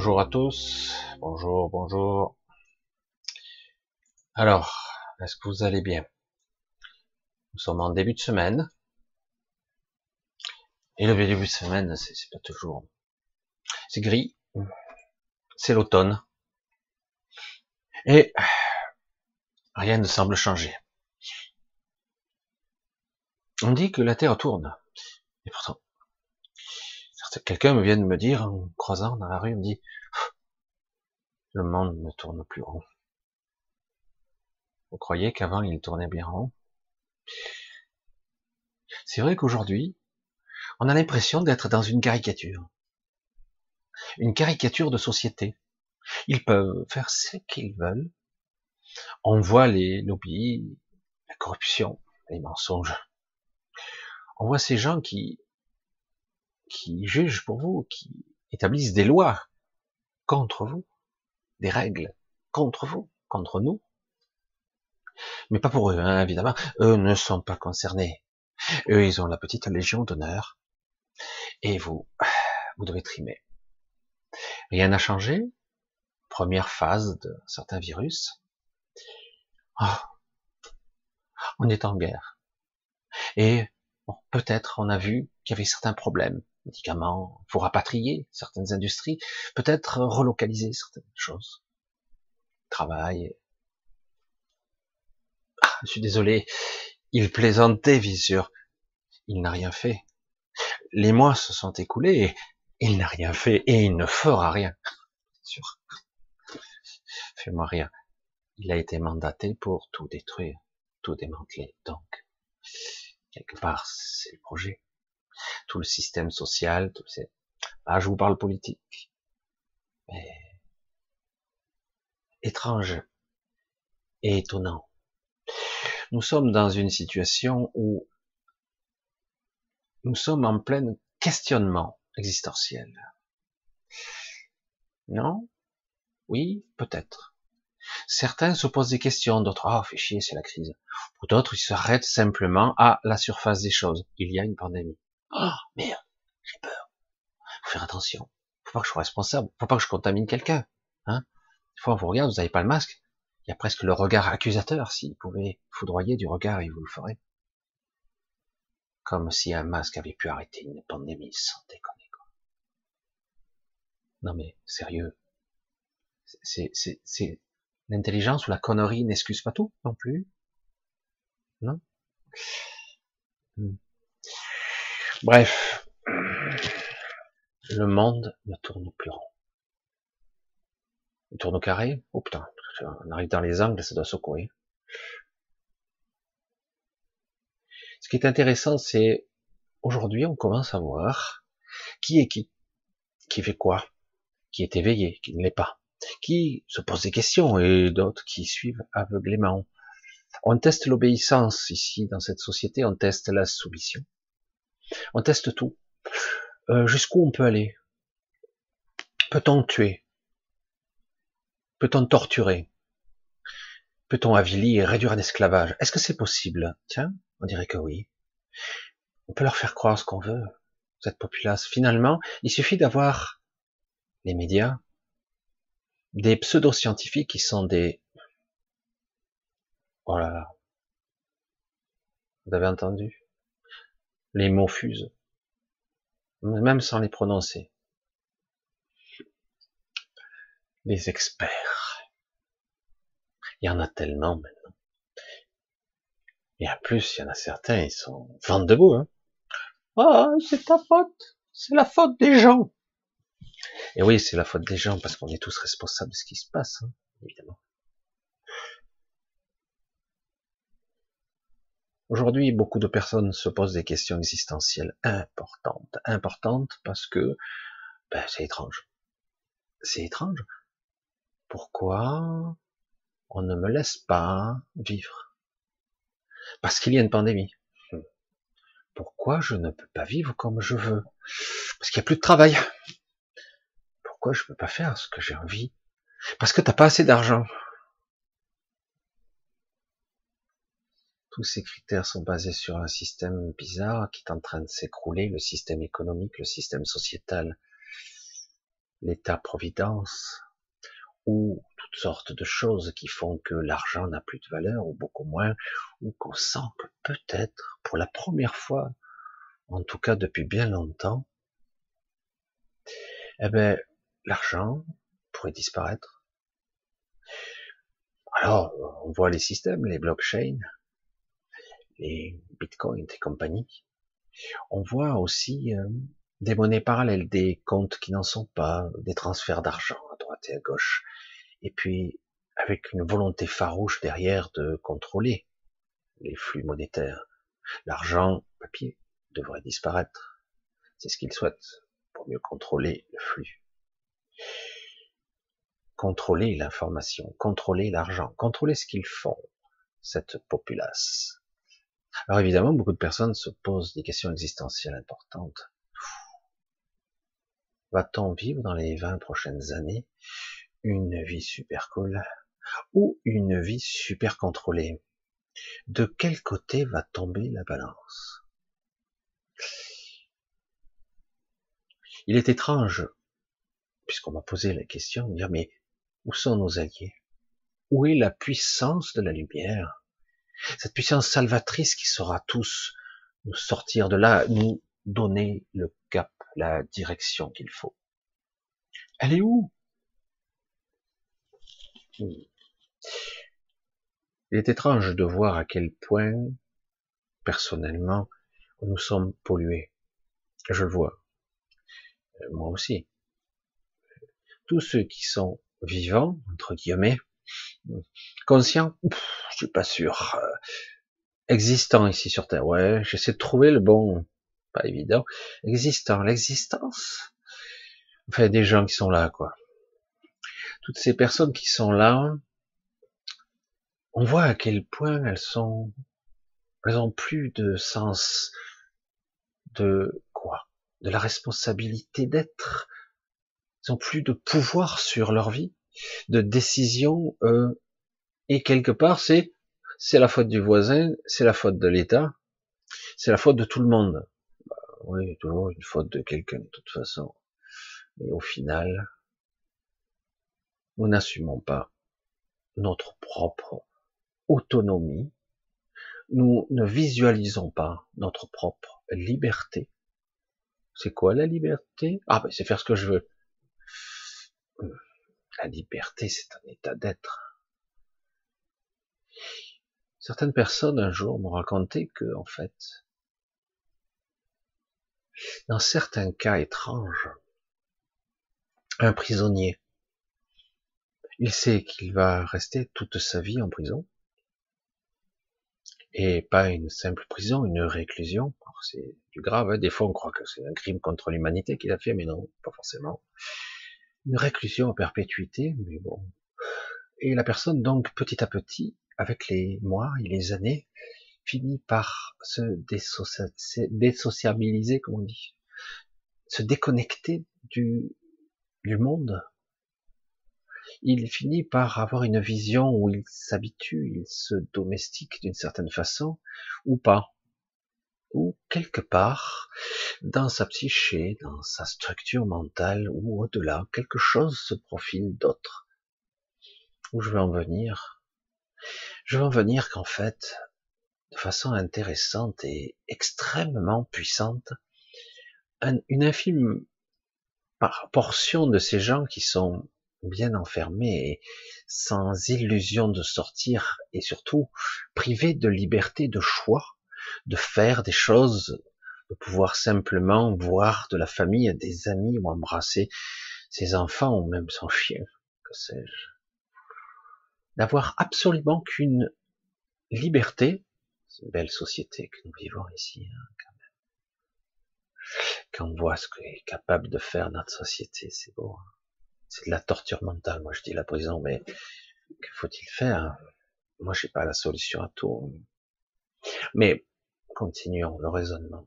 Bonjour à tous. Bonjour, bonjour. Alors, est-ce que vous allez bien? Nous sommes en début de semaine. Et le début de semaine, c'est pas toujours. C'est gris. C'est l'automne. Et rien ne semble changer. On dit que la Terre tourne. Et pourtant, quelqu'un me vient de me dire, en croisant dans la rue, me dit, le monde ne tourne plus rond. Vous croyez qu'avant il tournait bien rond? C'est vrai qu'aujourd'hui, on a l'impression d'être dans une caricature. Une caricature de société. Ils peuvent faire ce qu'ils veulent. On voit les lobbies, la corruption, les mensonges. On voit ces gens qui, qui jugent pour vous, qui établissent des lois contre vous, des règles contre vous, contre nous. Mais pas pour eux, hein, évidemment. Eux ne sont pas concernés. Eux, ils ont la petite légion d'honneur. Et vous, vous devez trimer. Rien n'a changé. Première phase de certains virus. Oh, on est en guerre. Et peut-être on a vu qu'il y avait certains problèmes, médicaments, faut rapatrier certaines industries, peut-être relocaliser certaines choses. Travail. Ah, je suis désolé, il plaisantait, bien sûr. Il n'a rien fait. Les mois se sont écoulés et il n'a rien fait et il ne fera rien. Sûr. Fais-moi rien. Il a été mandaté pour tout détruire, tout démanteler. Donc, quelque part, c'est le projet. Tout le système social, tout c'est. Ah, je vous parle politique. Mais étrange et étonnant. Nous sommes dans une situation où nous sommes en plein questionnement existentiel. Non? Oui, peut-être. Certains se posent des questions, d'autres, ah, oh, fait chier, c'est la crise. Pour d'autres, ils s'arrêtent simplement à la surface des choses. Il y a une pandémie. Oh, merde, j'ai peur. Faut faire attention. Faut pas que je sois responsable. Faut pas que je contamine quelqu'un. Hein Des fois, on vous regarde, vous n'avez pas le masque. Il y a presque le regard accusateur. S'il pouvait foudroyer du regard, il vous le ferait. Comme si un masque avait pu arrêter une pandémie sans déconner, quoi. Non mais, sérieux. C'est, c'est, c'est, l'intelligence ou la connerie n'excuse pas tout, non plus? Non? Hmm. Bref. Le monde ne tourne plus rond. Il tourne au carré? Oh putain, on arrive dans les angles, ça doit secouer. Ce qui est intéressant, c'est aujourd'hui, on commence à voir qui est qui, qui fait quoi, qui est éveillé, qui ne l'est pas, qui se pose des questions et d'autres qui suivent aveuglément. On teste l'obéissance ici dans cette société, on teste la soumission, on teste tout. Euh, jusqu'où on peut aller? Peut-on tuer? Peut-on torturer? Peut-on avilir, réduire en esclavage? Est-ce que c'est possible? Tiens, on dirait que oui. On peut leur faire croire ce qu'on veut, cette populace. Finalement, il suffit d'avoir les médias, des pseudo-scientifiques qui sont des... Oh là là. Vous avez entendu? Les mots fusent. Même sans les prononcer. Les experts. Il y en a tellement maintenant. Et en plus, il y en a certains, ils sont vente debout. Hein. Ah, c'est ta faute. C'est la faute des gens. Et oui, c'est la faute des gens parce qu'on est tous responsables de ce qui se passe, hein, évidemment. Aujourd'hui, beaucoup de personnes se posent des questions existentielles importantes, importantes parce que ben, c'est étrange. C'est étrange. Pourquoi on ne me laisse pas vivre? Parce qu'il y a une pandémie. Hmm. Pourquoi je ne peux pas vivre comme je veux? Parce qu'il n'y a plus de travail. Pourquoi je ne peux pas faire ce que j'ai envie? Parce que tu n'as pas assez d'argent. Tous ces critères sont basés sur un système bizarre qui est en train de s'écrouler, le système économique, le système sociétal. l'état-providence, ou toutes sortes de choses qui font que l'argent n'a plus de valeur, ou beaucoup moins, ou qu'on sent que peut-être, pour la première fois, en tout cas depuis bien longtemps, eh ben, l'argent pourrait disparaître. Alors, on voit les systèmes, les blockchains, les bitcoins et compagnie. On voit aussi euh, des monnaies parallèles, des comptes qui n'en sont pas, des transferts d'argent à droite et à gauche, et puis avec une volonté farouche derrière de contrôler les flux monétaires. L'argent papier devrait disparaître. C'est ce qu'ils souhaitent pour mieux contrôler le flux. Contrôler l'information, contrôler l'argent, contrôler ce qu'ils font, cette populace. Alors évidemment, beaucoup de personnes se posent des questions existentielles importantes. Va-t-on vivre dans les 20 prochaines années une vie super cool ou une vie super contrôlée? De quel côté va tomber la balance? Il est étrange, puisqu'on m'a posé la question, de dire mais où sont nos alliés? Où est la puissance de la lumière? Cette puissance salvatrice qui saura tous nous sortir de là, nous donner le cap, la direction qu'il faut. Elle est où? Il est étrange de voir à quel point, personnellement, nous sommes pollués. Je le vois. Euh, moi aussi. Tous ceux qui sont vivants, entre guillemets, conscients, je suis pas sûr. Euh, existants ici sur Terre, ouais, j'essaie de trouver le bon, pas évident. Existant, l'existence? Enfin, des gens qui sont là, quoi toutes ces personnes qui sont là, on voit à quel point elles sont, elles ont plus de sens de quoi? De la responsabilité d'être. Elles ont plus de pouvoir sur leur vie, de décision. Euh, et quelque part, c'est c'est la faute du voisin, c'est la faute de l'État, c'est la faute de tout le monde. Bah, oui, toujours une faute de quelqu'un de toute façon. Mais au final, nous n'assumons pas notre propre autonomie, nous ne visualisons pas notre propre liberté. C'est quoi la liberté? Ah ben c'est faire ce que je veux. La liberté, c'est un état d'être. Certaines personnes un jour m'ont raconté que, en fait, dans certains cas étranges, un prisonnier il sait qu'il va rester toute sa vie en prison. Et pas une simple prison, une réclusion. C'est du grave. Hein. Des fois, on croit que c'est un crime contre l'humanité qu'il a fait, mais non, pas forcément. Une réclusion à perpétuité, mais bon. Et la personne, donc, petit à petit, avec les mois et les années, finit par se désociabiliser, comme on dit, se déconnecter du, du monde, il finit par avoir une vision où il s'habitue, il se domestique d'une certaine façon, ou pas. Ou quelque part, dans sa psyché, dans sa structure mentale, ou au-delà, quelque chose se profile d'autre. Où je veux en venir Je veux en venir qu'en fait, de façon intéressante et extrêmement puissante, une infime portion de ces gens qui sont bien enfermé et sans illusion de sortir et surtout privé de liberté de choix, de faire des choses, de pouvoir simplement voir de la famille, des amis ou embrasser ses enfants ou même son chien, que sais-je. D'avoir absolument qu'une liberté, c'est une belle société que nous vivons ici, hein, quand même. Quand on voit ce qu'est capable de faire notre société, c'est beau. Hein c'est de la torture mentale. Moi, je dis la prison, mais que faut-il faire? Moi, je n'ai pas la solution à tout. Mais continuons le raisonnement.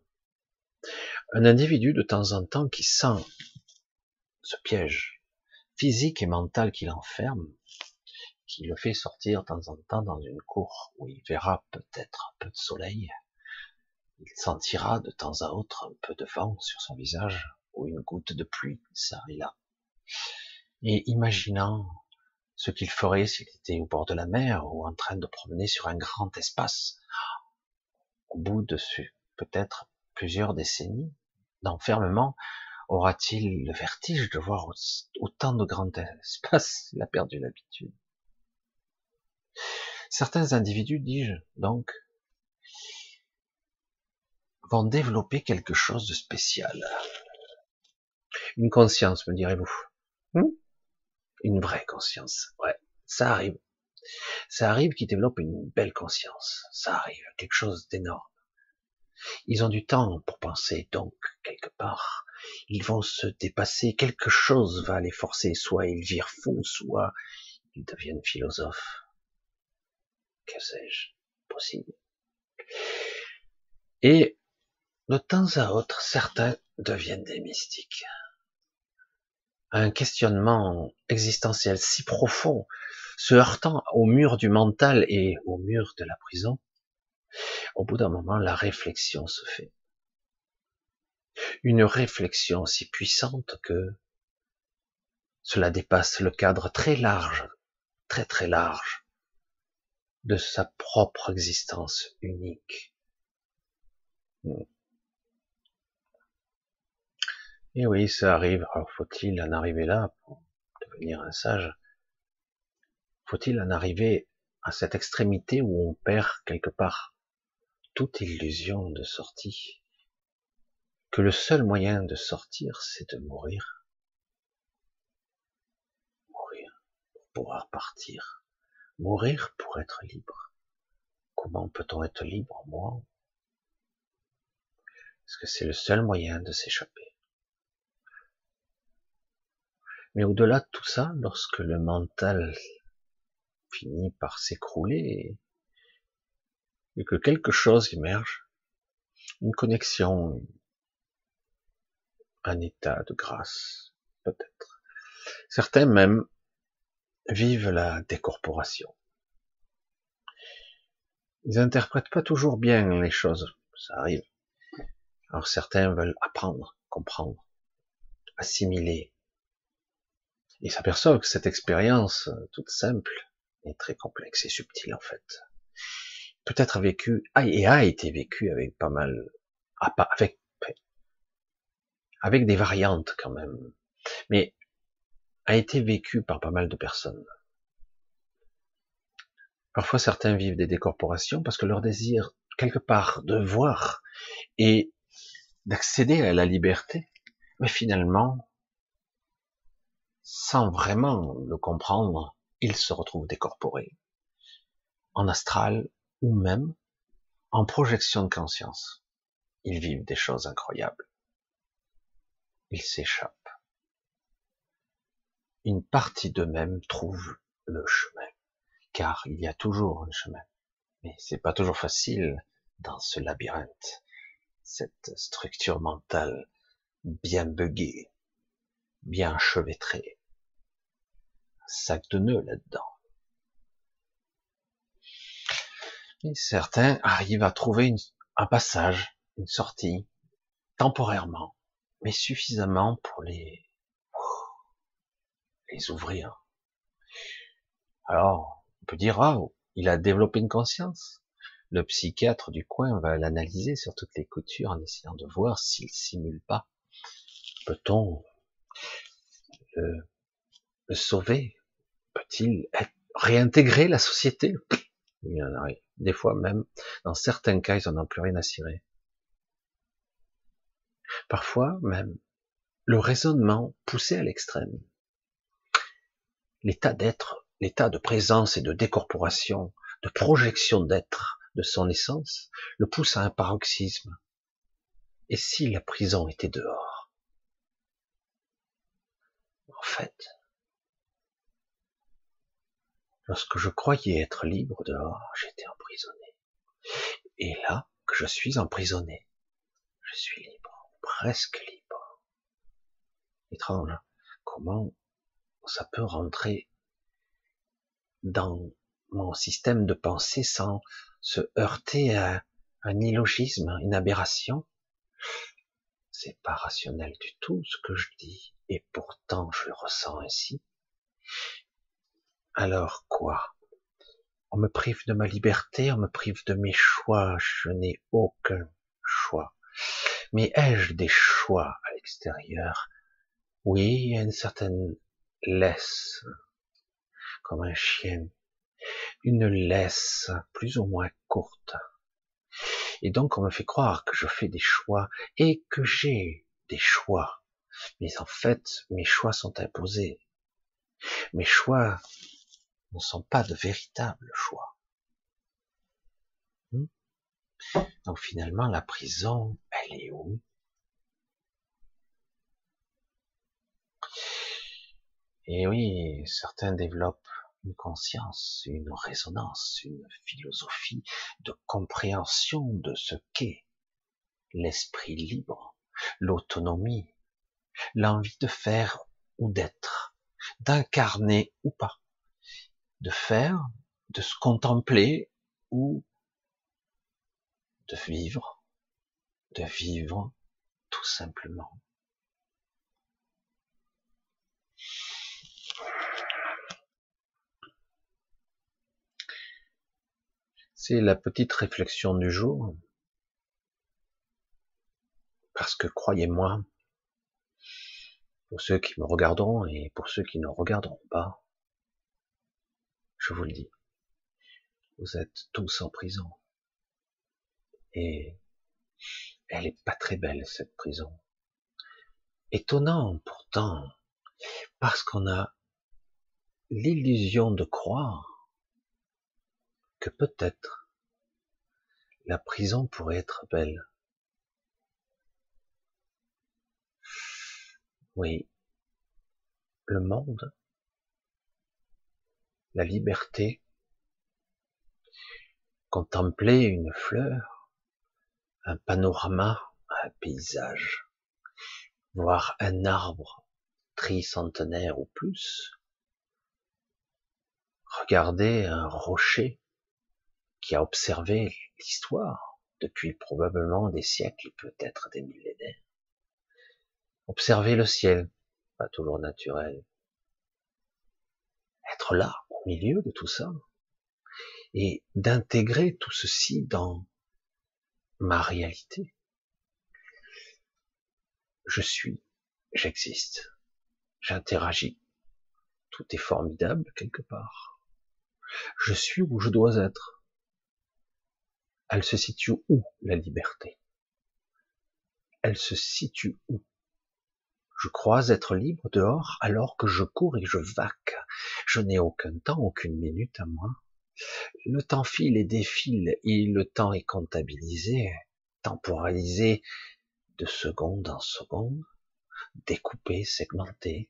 Un individu de temps en temps qui sent ce piège physique et mental qui l'enferme, qui le fait sortir de temps en temps dans une cour où il verra peut-être un peu de soleil, il sentira de temps à autre un peu de vent sur son visage ou une goutte de pluie, ça et là et imaginant ce qu'il ferait s'il était au bord de la mer ou en train de promener sur un grand espace, au bout de peut-être plusieurs décennies d'enfermement, aura-t-il le vertige de voir autant de grands espaces Il a perdu l'habitude? Certains individus, dis-je, donc, vont développer quelque chose de spécial. Une conscience, me direz-vous. Hmm? Une vraie conscience. Ouais, ça arrive. Ça arrive qu'ils développent une belle conscience. Ça arrive, quelque chose d'énorme. Ils ont du temps pour penser, donc, quelque part, ils vont se dépasser, quelque chose va les forcer, soit ils virent fou, soit ils deviennent philosophes. Que sais-je? Possible. Et de temps à autre, certains deviennent des mystiques. Un questionnement existentiel si profond, se heurtant au mur du mental et au mur de la prison, au bout d'un moment, la réflexion se fait. Une réflexion si puissante que cela dépasse le cadre très large, très très large de sa propre existence unique. Et oui, ça arrive. Alors faut-il en arriver là pour devenir un sage? Faut-il en arriver à cette extrémité où on perd quelque part toute illusion de sortie? Que le seul moyen de sortir, c'est de mourir Mourir pour pouvoir partir. Mourir pour être libre. Comment peut-on être libre, moi? Parce que c'est le seul moyen de s'échapper? Mais au-delà de tout ça, lorsque le mental finit par s'écrouler et que quelque chose émerge, une connexion, un état de grâce, peut-être. Certains même vivent la décorporation. Ils interprètent pas toujours bien les choses, ça arrive. Alors certains veulent apprendre, comprendre, assimiler, il s'aperçoit que cette expérience toute simple est très complexe et subtile en fait. Peut-être a vécu, et a été vécu avec pas mal, avec, avec des variantes quand même, mais a été vécu par pas mal de personnes. Parfois certains vivent des décorporations parce que leur désir quelque part de voir et d'accéder à la liberté, mais finalement sans vraiment le comprendre, ils se retrouvent décorporés, en astral ou même en projection de conscience. Ils vivent des choses incroyables. Ils s'échappent. Une partie d'eux-mêmes trouve le chemin, car il y a toujours un chemin. Mais c'est pas toujours facile dans ce labyrinthe, cette structure mentale bien buggée, bien enchevêtré. Sac de nœuds là-dedans. Et certains arrivent à trouver un passage, une sortie, temporairement, mais suffisamment pour les, les ouvrir. Alors, on peut dire, ah, il a développé une conscience. Le psychiatre du coin va l'analyser sur toutes les coutures en essayant de voir s'il simule pas. Peut-on sauver Peut-il réintégrer la société? Il y en a des fois même, dans certains cas, ils n'en ont plus rien à cirer. Parfois même, le raisonnement poussé à l'extrême, l'état d'être, l'état de présence et de décorporation, de projection d'être de son essence, le pousse à un paroxysme. Et si la prison était dehors? En fait, lorsque je croyais être libre dehors, j'étais emprisonné. Et là, que je suis emprisonné, je suis libre, presque libre. Étrange, comment ça peut rentrer dans mon système de pensée sans se heurter à un illogisme, une aberration? C'est pas rationnel du tout ce que je dis, et pourtant je le ressens ainsi. Alors quoi? On me prive de ma liberté, on me prive de mes choix, je n'ai aucun choix. Mais ai-je des choix à l'extérieur? Oui, il y a une certaine laisse, comme un chien, une laisse plus ou moins courte. Et donc on me fait croire que je fais des choix et que j'ai des choix. Mais en fait, mes choix sont imposés. Mes choix ne sont pas de véritables choix. Hmm? Donc finalement, la prison, elle est où? Et oui, certains développent une conscience, une résonance, une philosophie de compréhension de ce qu'est l'esprit libre, l'autonomie, l'envie de faire ou d'être, d'incarner ou pas, de faire, de se contempler ou de vivre, de vivre tout simplement. C'est la petite réflexion du jour. Parce que croyez-moi, pour ceux qui me regarderont et pour ceux qui ne regarderont pas, je vous le dis, vous êtes tous en prison. Et elle est pas très belle, cette prison. Étonnant pourtant, parce qu'on a l'illusion de croire que peut-être la prison pourrait être belle. Oui, le monde, la liberté, contempler une fleur, un panorama, un paysage, voir un arbre tricentenaire ou plus, regarder un rocher, qui a observé l'histoire depuis probablement des siècles, peut-être des millénaires. Observer le ciel, pas toujours naturel. Être là, milieu de tout ça, et d'intégrer tout ceci dans ma réalité. Je suis, j'existe, j'interagis. Tout est formidable quelque part. Je suis où je dois être elle se situe où la liberté? Elle se situe où? Je crois être libre dehors alors que je cours et je vaque. Je n'ai aucun temps, aucune minute à moi. Le temps file et défile et le temps est comptabilisé, temporalisé de seconde en seconde, découpé, segmenté.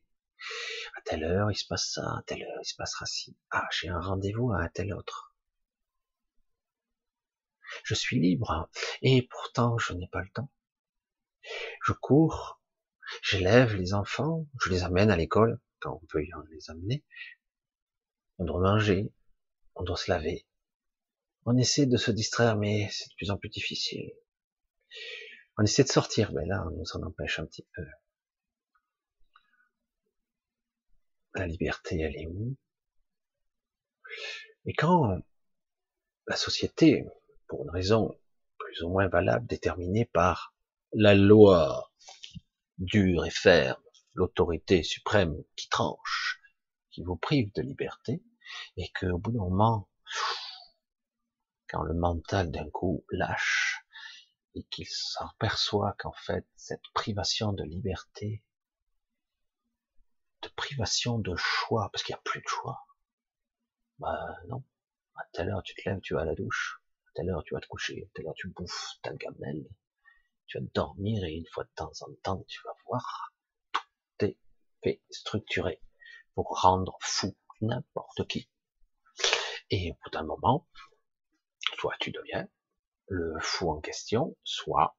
À telle heure, il se passe ça, à telle heure, il se passera ci. Ah, j'ai un rendez-vous à telle autre je suis libre, et pourtant je n'ai pas le temps. Je cours, j'élève les enfants, je les amène à l'école, quand on peut y les amener. On doit manger, on doit se laver. On essaie de se distraire, mais c'est de plus en plus difficile. On essaie de sortir, mais là, on nous en empêche un petit peu. La liberté, elle est où? Et quand la société pour une raison plus ou moins valable, déterminée par la loi dure et ferme, l'autorité suprême qui tranche, qui vous prive de liberté, et que au bout d'un moment, quand le mental d'un coup lâche, et qu'il s'aperçoit qu'en fait, cette privation de liberté, de privation de choix, parce qu'il n'y a plus de choix, bah non, à telle heure tu te lèves, tu vas à la douche, telle heure tu vas te coucher, telle heure tu bouffes ta gamelle, tu vas dormir et une fois de temps en temps tu vas voir, tout est fait structuré pour rendre fou n'importe qui. Et au bout d'un moment, soit tu deviens le fou en question, soit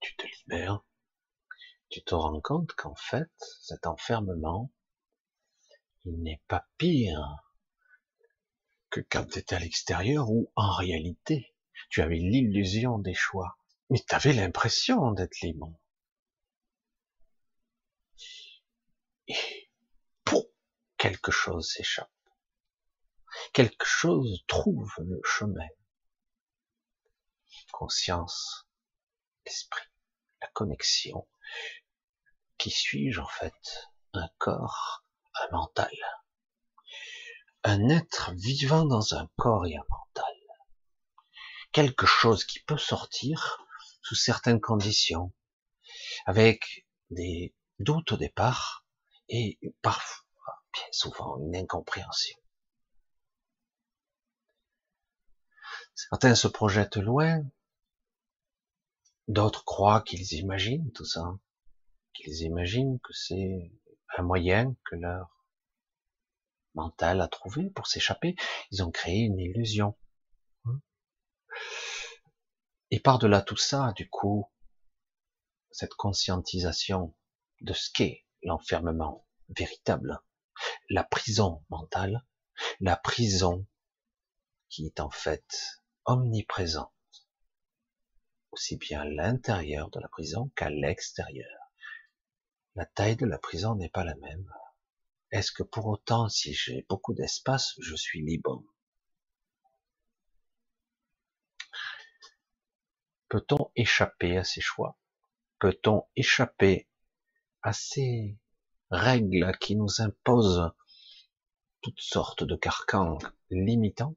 tu te libères, tu te rends compte qu'en fait, cet enfermement, il n'est pas pire que quand tu étais à l'extérieur où, en réalité, tu avais l'illusion des choix, Mais tu avais l'impression d'être libre. Et pour quelque chose s'échappe. Quelque chose trouve le chemin. Conscience, esprit, la connexion. Qui suis-je en fait? Un corps, un mental. Un être vivant dans un corps et un mental. Quelque chose qui peut sortir sous certaines conditions, avec des doutes au départ et parfois, bien souvent, une incompréhension. Certains se projettent loin, d'autres croient qu'ils imaginent tout ça, qu'ils imaginent que c'est un moyen que leur mental a trouvé pour s'échapper. Ils ont créé une illusion. Et par-delà tout ça, du coup, cette conscientisation de ce qu'est l'enfermement véritable, la prison mentale, la prison qui est en fait omniprésente, aussi bien à l'intérieur de la prison qu'à l'extérieur. La taille de la prison n'est pas la même. Est-ce que pour autant, si j'ai beaucoup d'espace, je suis libre? Peut-on échapper à ces choix? Peut-on échapper à ces règles qui nous imposent toutes sortes de carcans limitants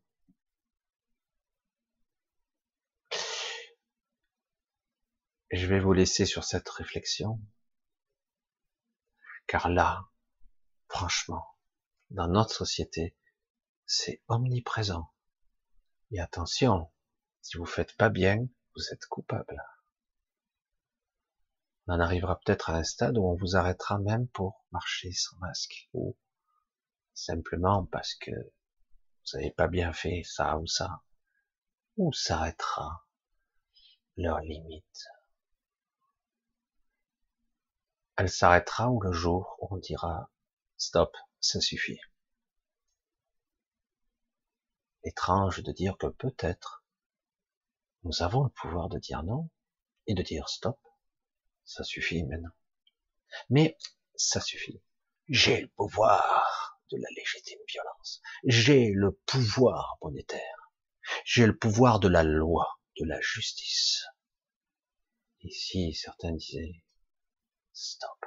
Je vais vous laisser sur cette réflexion, car là, franchement, dans notre société, c'est omniprésent. Et attention, si vous faites pas bien, vous êtes coupable. On en arrivera peut-être à un stade où on vous arrêtera même pour marcher sans masque, ou simplement parce que vous n'avez pas bien fait ça ou ça, ou s'arrêtera leur limite? Elle s'arrêtera ou le jour où on dira stop, ça suffit. Étrange de dire que peut-être nous avons le pouvoir de dire non et de dire stop. Ça suffit maintenant. Mais ça suffit. J'ai le pouvoir de la légitime violence. J'ai le pouvoir monétaire. J'ai le pouvoir de la loi, de la justice. Ici, certains disaient stop.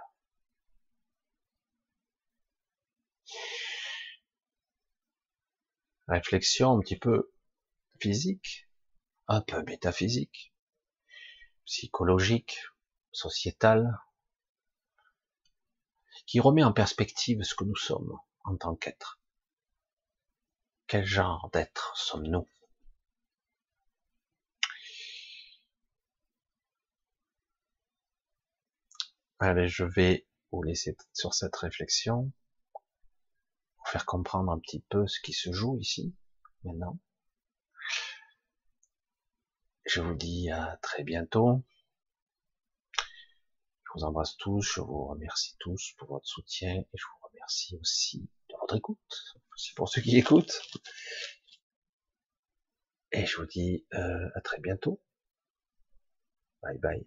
Réflexion un petit peu physique un peu métaphysique, psychologique, sociétal, qui remet en perspective ce que nous sommes en tant qu'être. Quel genre d'être sommes-nous? Allez, je vais vous laisser sur cette réflexion pour faire comprendre un petit peu ce qui se joue ici, maintenant. Je vous dis à très bientôt. Je vous embrasse tous, je vous remercie tous pour votre soutien et je vous remercie aussi de votre écoute, aussi pour ceux qui écoutent. Et je vous dis euh, à très bientôt. Bye bye.